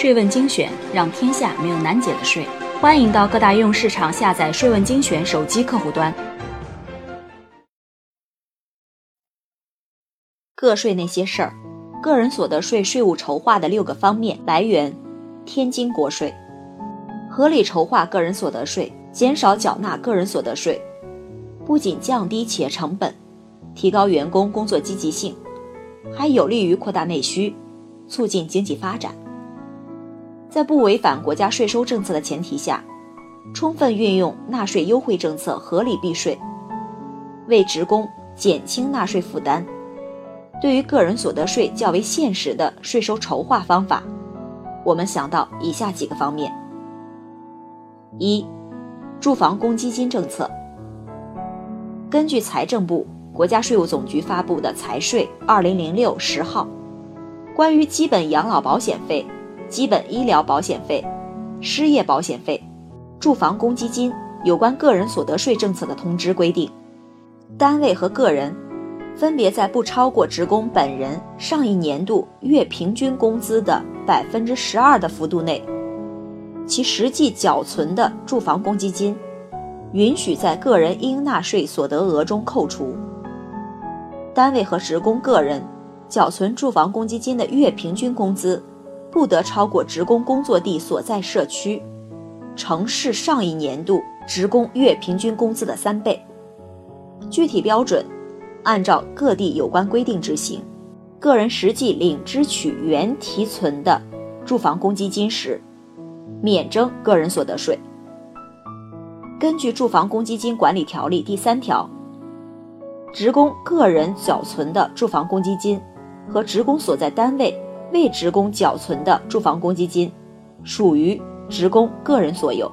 税问精选，让天下没有难解的税。欢迎到各大应用市场下载“税问精选”手机客户端。个税那些事儿，个人所得税税务筹划的六个方面来源：天津国税。合理筹划个人所得税，减少缴纳个人所得税，不仅降低企业成本，提高员工工作积极性，还有利于扩大内需，促进经济发展。在不违反国家税收政策的前提下，充分运用纳税优惠政策，合理避税，为职工减轻纳税负担。对于个人所得税较为现实的税收筹划方法，我们想到以下几个方面：一、住房公积金政策。根据财政部、国家税务总局发布的《财税二零零六十号》，关于基本养老保险费。基本医疗保险费、失业保险费、住房公积金有关个人所得税政策的通知规定，单位和个人分别在不超过职工本人上一年度月平均工资的百分之十二的幅度内，其实际缴存的住房公积金，允许在个人应纳税所得额中扣除。单位和职工个人缴存住房公积金的月平均工资。不得超过职工工作地所在社区、城市上一年度职工月平均工资的三倍。具体标准按照各地有关规定执行。个人实际领支取原提存的住房公积金时，免征个人所得税。根据《住房公积金管理条例》第三条，职工个人缴存的住房公积金和职工所在单位。为职工缴存的住房公积金，属于职工个人所有，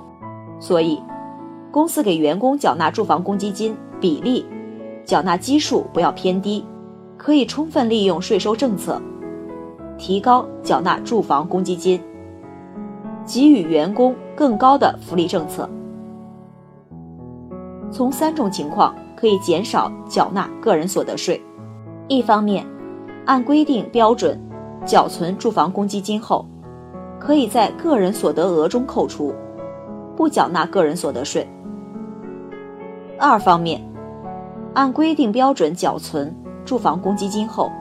所以，公司给员工缴纳住房公积金比例、缴纳基数不要偏低，可以充分利用税收政策，提高缴纳住房公积金，给予员工更高的福利政策。从三种情况可以减少缴纳个人所得税：一方面，按规定标准。缴存住房公积金后，可以在个人所得额中扣除，不缴纳个人所得税。二方面，按规定标准缴存住房公积金后，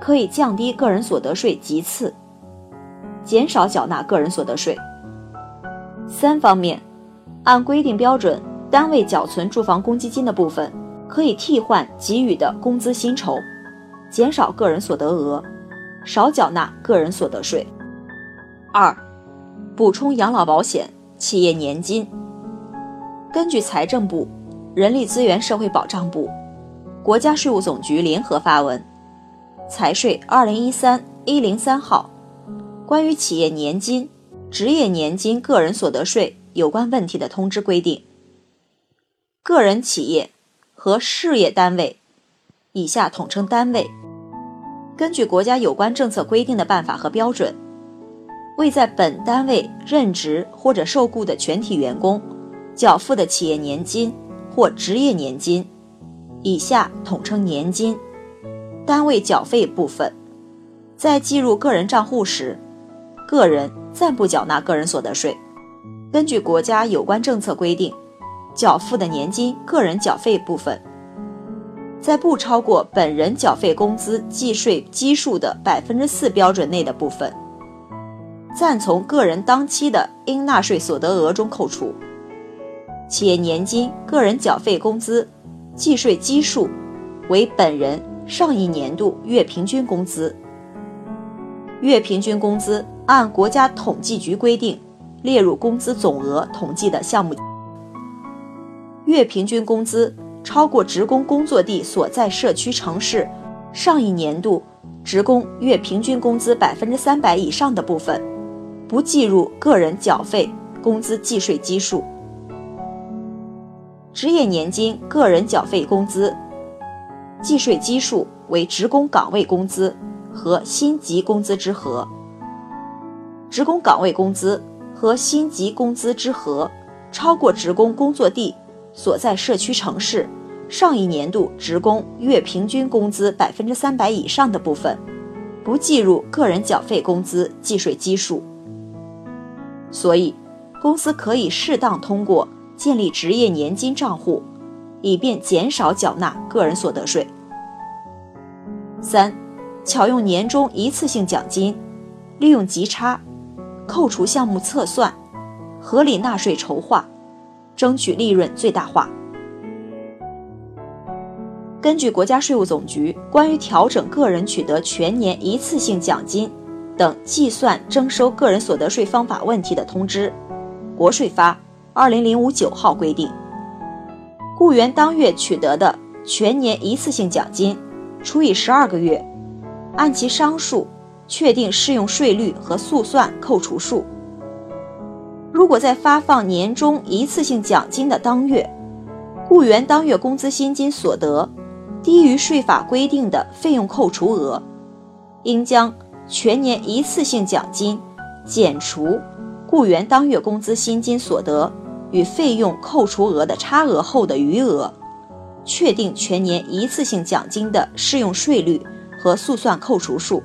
可以降低个人所得税级次，减少缴纳个人所得税。三方面，按规定标准，单位缴存住房公积金的部分，可以替换给予的工资薪酬，减少个人所得额。少缴纳个人所得税。二，补充养老保险、企业年金。根据财政部、人力资源社会保障部、国家税务总局联合发文《财税二零一三一零三号》关于企业年金、职业年金个人所得税有关问题的通知规定，个人企业和事业单位（以下统称单位）。根据国家有关政策规定的办法和标准，为在本单位任职或者受雇的全体员工缴付的企业年金或职业年金（以下统称年金）单位缴费部分，在计入个人账户时，个人暂不缴纳个人所得税。根据国家有关政策规定，缴付的年金个人缴费部分。在不超过本人缴费工资计税基数的百分之四标准内的部分，暂从个人当期的应纳税所得额中扣除。企业年金个人缴费工资计税基数为本人上一年度月平均工资。月平均工资按国家统计局规定列入工资总额统计的项目。月平均工资。超过职工工作地所在社区城市上一年度职工月平均工资百分之三百以上的部分，不计入个人缴费工资计税基数。职业年金个人缴费工资计税基数为职工岗位工资和薪级工资之和。职工岗位工资和薪级工资之和超过职工工作地所在社区城市。上一年度职工月平均工资百分之三百以上的部分，不计入个人缴费工资计税基数。所以，公司可以适当通过建立职业年金账户，以便减少缴纳个人所得税。三，巧用年终一次性奖金，利用极差、扣除项目测算，合理纳税筹划，争取利润最大化。根据国家税务总局关于调整个人取得全年一次性奖金等计算征收个人所得税方法问题的通知（国税发二零零五九号）规定，雇员当月取得的全年一次性奖金除以十二个月，按其商数确定适用税率和速算扣除数。如果在发放年终一次性奖金的当月，雇员当月工资薪金所得低于税法规定的费用扣除额，应将全年一次性奖金减除雇员当月工资薪金所得与费用扣除额的差额后的余额，确定全年一次性奖金的适用税率和速算扣除数。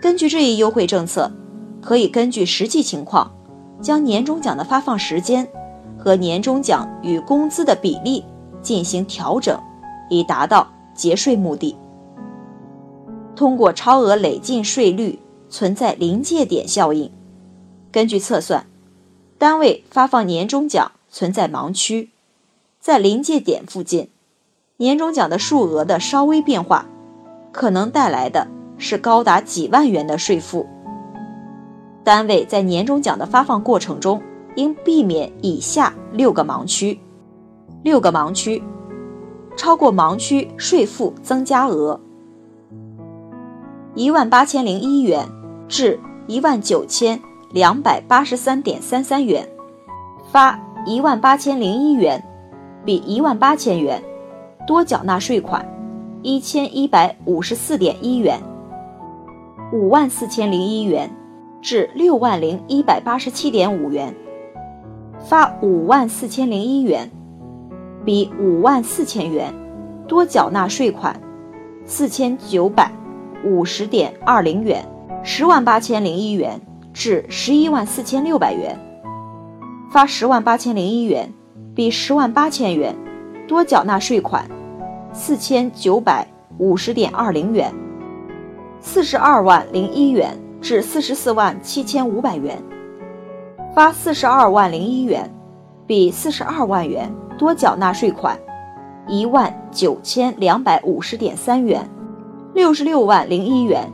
根据这一优惠政策，可以根据实际情况，将年终奖的发放时间和年终奖与工资的比例进行调整。以达到节税目的。通过超额累进税率存在临界点效应，根据测算，单位发放年终奖存在盲区，在临界点附近，年终奖的数额的稍微变化，可能带来的是高达几万元的税负。单位在年终奖的发放过程中，应避免以下六个盲区。六个盲区。超过盲区税负增加额一万八千零一元至一万九千两百八十三点三三元，发一万八千零一元比一万八千元多缴纳税款一千一百五十四点一元，五万四千零一元至六万零一百八十七点五元，发五万四千零一元。比五万四千元多缴纳税款四千九百五十点二零元，十万八千零一元至十一万四千六百元，发十万八千零一元，比十万八千元多缴纳税款四千九百五十点二零元，四十二万零一元至四十四万七千五百元，发四十二万零一元，比四十二万元。多缴纳税款一万九千两百五十点三元，六十六万零一元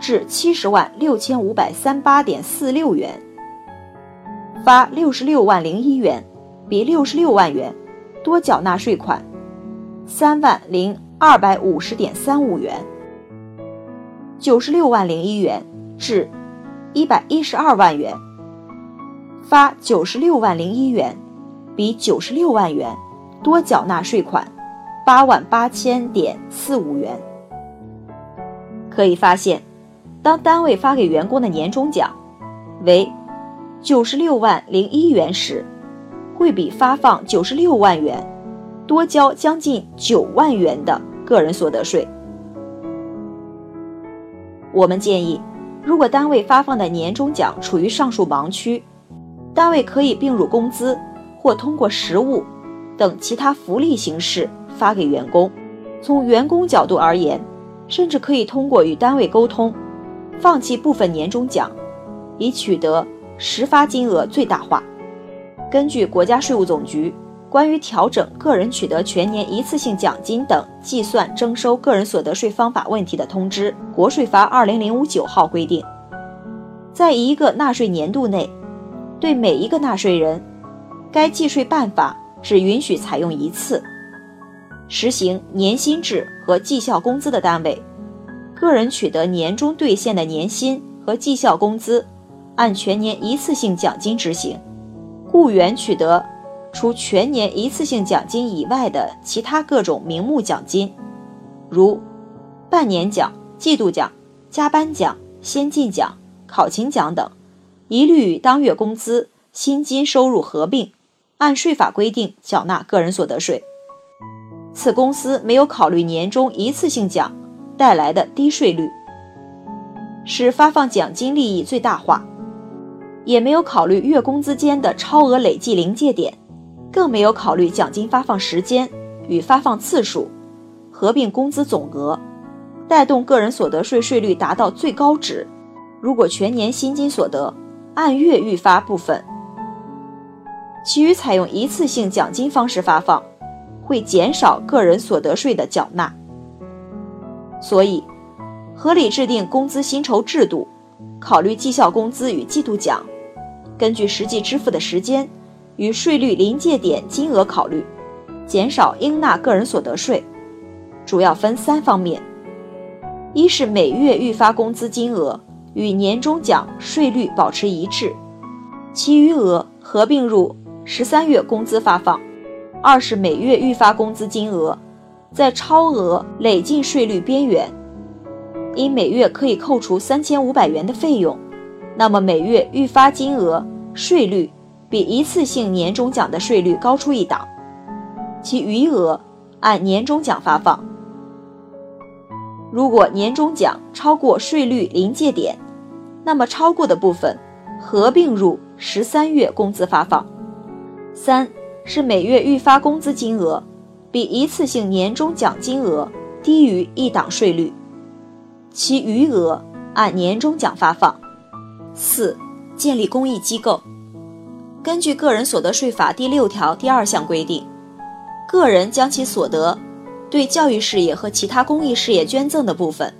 至七十万六千五百三八点四六元，发六十六万零一元，比六十六万元多缴纳税款三万零二百五十点三五元，九十六万零一元至一百一十二万元，发九十六万零一元。比九十六万元多缴纳税款八万八千点四五元。可以发现，当单位发给员工的年终奖为九十六万零一元时，会比发放九十六万元多交将近九万元的个人所得税。我们建议，如果单位发放的年终奖处于上述盲区，单位可以并入工资。或通过实物等其他福利形式发给员工。从员工角度而言，甚至可以通过与单位沟通，放弃部分年终奖，以取得实发金额最大化。根据国家税务总局关于调整个人取得全年一次性奖金等计算征收个人所得税方法问题的通知（国税发二零零五九号）规定，在一个纳税年度内，对每一个纳税人。该计税办法只允许采用一次。实行年薪制和绩效工资的单位，个人取得年终兑现的年薪和绩效工资，按全年一次性奖金执行；雇员取得除全年一次性奖金以外的其他各种名目奖金，如半年奖、季度奖、加班奖、先进奖、考勤奖等，一律与当月工资、薪金收入合并。按税法规定缴纳个人所得税。此公司没有考虑年终一次性奖带来的低税率，使发放奖金利益最大化。也没有考虑月工资间的超额累计临界点，更没有考虑奖金发放时间与发放次数，合并工资总额，带动个人所得税税率达到最高值。如果全年薪金所得按月预发部分，其余采用一次性奖金方式发放，会减少个人所得税的缴纳。所以，合理制定工资薪酬制度，考虑绩效工资与季度奖。根据实际支付的时间与税率临界点金额考虑，减少应纳个人所得税，主要分三方面：一是每月预发工资金额与年终奖税率保持一致，其余额合并入十三月工资发放；二是每月预发工资金额在超额累进税率边缘，因每月可以扣除三千五百元的费用，那么每月预发金额。税率比一次性年终奖的税率高出一档，其余额按年终奖发放。如果年终奖超过税率临界点，那么超过的部分合并入十三月工资发放。三是每月预发工资金额比一次性年终奖金额低于一档税率，其余额按年终奖发放。四。建立公益机构，根据个人所得税法第六条第二项规定，个人将其所得对教育事业和其他公益事业捐赠的部分，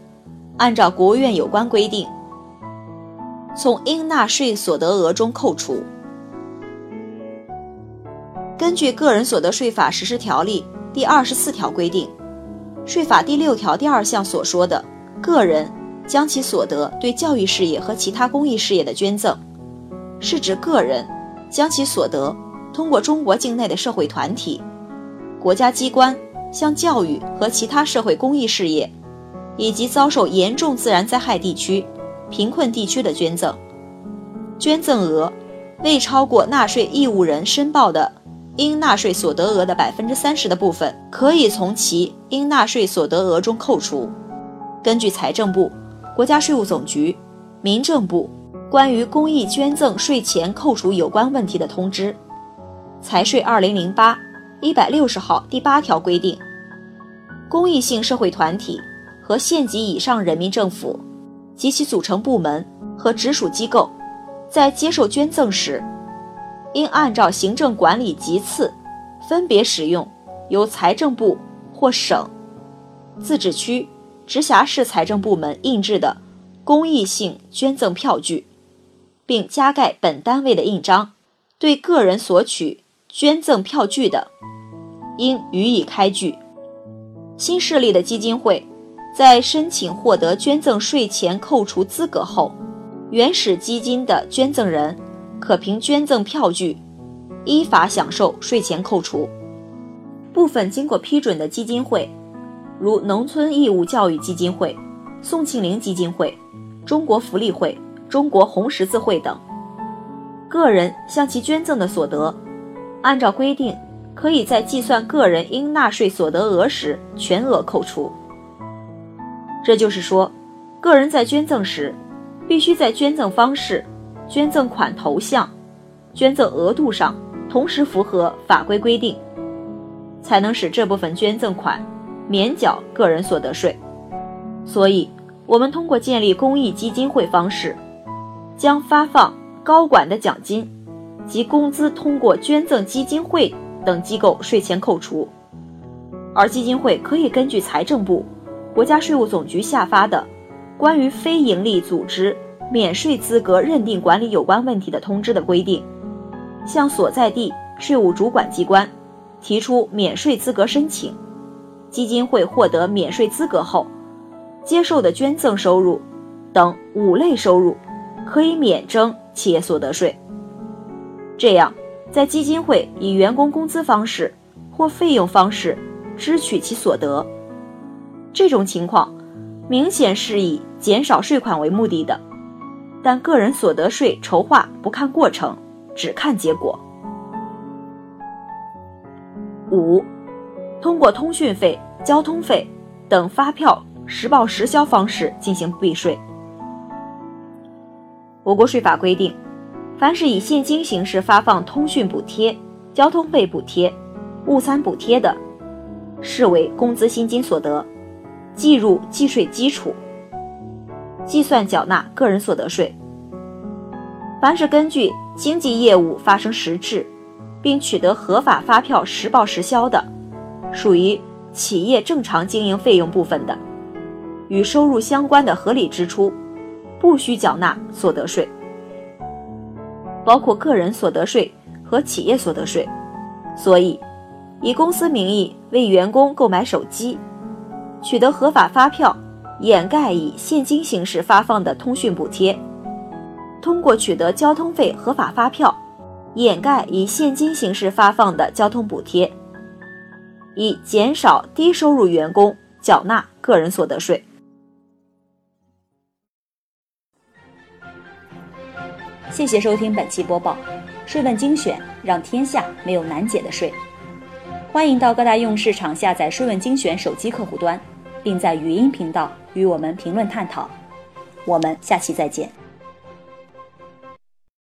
按照国务院有关规定，从应纳税所得额中扣除。根据个人所得税法实施条例第二十四条规定，税法第六条第二项所说的个人将其所得对教育事业和其他公益事业的捐赠。是指个人将其所得通过中国境内的社会团体、国家机关向教育和其他社会公益事业，以及遭受严重自然灾害地区、贫困地区的捐赠，捐赠额未超过纳税义务人申报的应纳税所得额的百分之三十的部分，可以从其应纳税所得额中扣除。根据财政部、国家税务总局、民政部。关于公益捐赠税前扣除有关问题的通知，财税二零零八一百六十号第八条规定，公益性社会团体和县级以上人民政府及其组成部门和直属机构，在接受捐赠时，应按照行政管理级次，分别使用由财政部或省、自治区、直辖市财政部门印制的公益性捐赠票据。并加盖本单位的印章，对个人索取捐赠票据的，应予以开具。新设立的基金会，在申请获得捐赠税前扣除资格后，原始基金的捐赠人可凭捐赠票据依法享受税前扣除。部分经过批准的基金会，如农村义务教育基金会、宋庆龄基金会、中国福利会。中国红十字会等个人向其捐赠的所得，按照规定，可以在计算个人应纳税所得额时全额扣除。这就是说，个人在捐赠时，必须在捐赠方式、捐赠款头像、捐赠额度上同时符合法规规定，才能使这部分捐赠款免缴个人所得税。所以，我们通过建立公益基金会方式。将发放高管的奖金及工资通过捐赠基金会等机构税前扣除，而基金会可以根据财政部、国家税务总局下发的关于非营利组织免税资格认定管理有关问题的通知的规定，向所在地税务主管机关提出免税资格申请。基金会获得免税资格后，接受的捐赠收入等五类收入。可以免征企业所得税。这样，在基金会以员工工资方式或费用方式支取其所得，这种情况明显是以减少税款为目的的。但个人所得税筹划不看过程，只看结果。五，通过通讯费、交通费等发票实报实销方式进行避税。我国税法规定，凡是以现金形式发放通讯补贴、交通费补贴、午餐补贴的，视为工资薪金所得，计入计税基础，计算缴纳个人所得税。凡是根据经济业务发生实质，并取得合法发票实报实销的，属于企业正常经营费用部分的，与收入相关的合理支出，不需缴纳所得税。包括个人所得税和企业所得税，所以，以公司名义为员工购买手机，取得合法发票，掩盖以现金形式发放的通讯补贴；通过取得交通费合法发票，掩盖以现金形式发放的交通补贴，以减少低收入员工缴纳个人所得税。谢谢收听本期播报，税问精选，让天下没有难解的税。欢迎到各大应用市场下载税问精选手机客户端，并在语音频道与我们评论探讨。我们下期再见。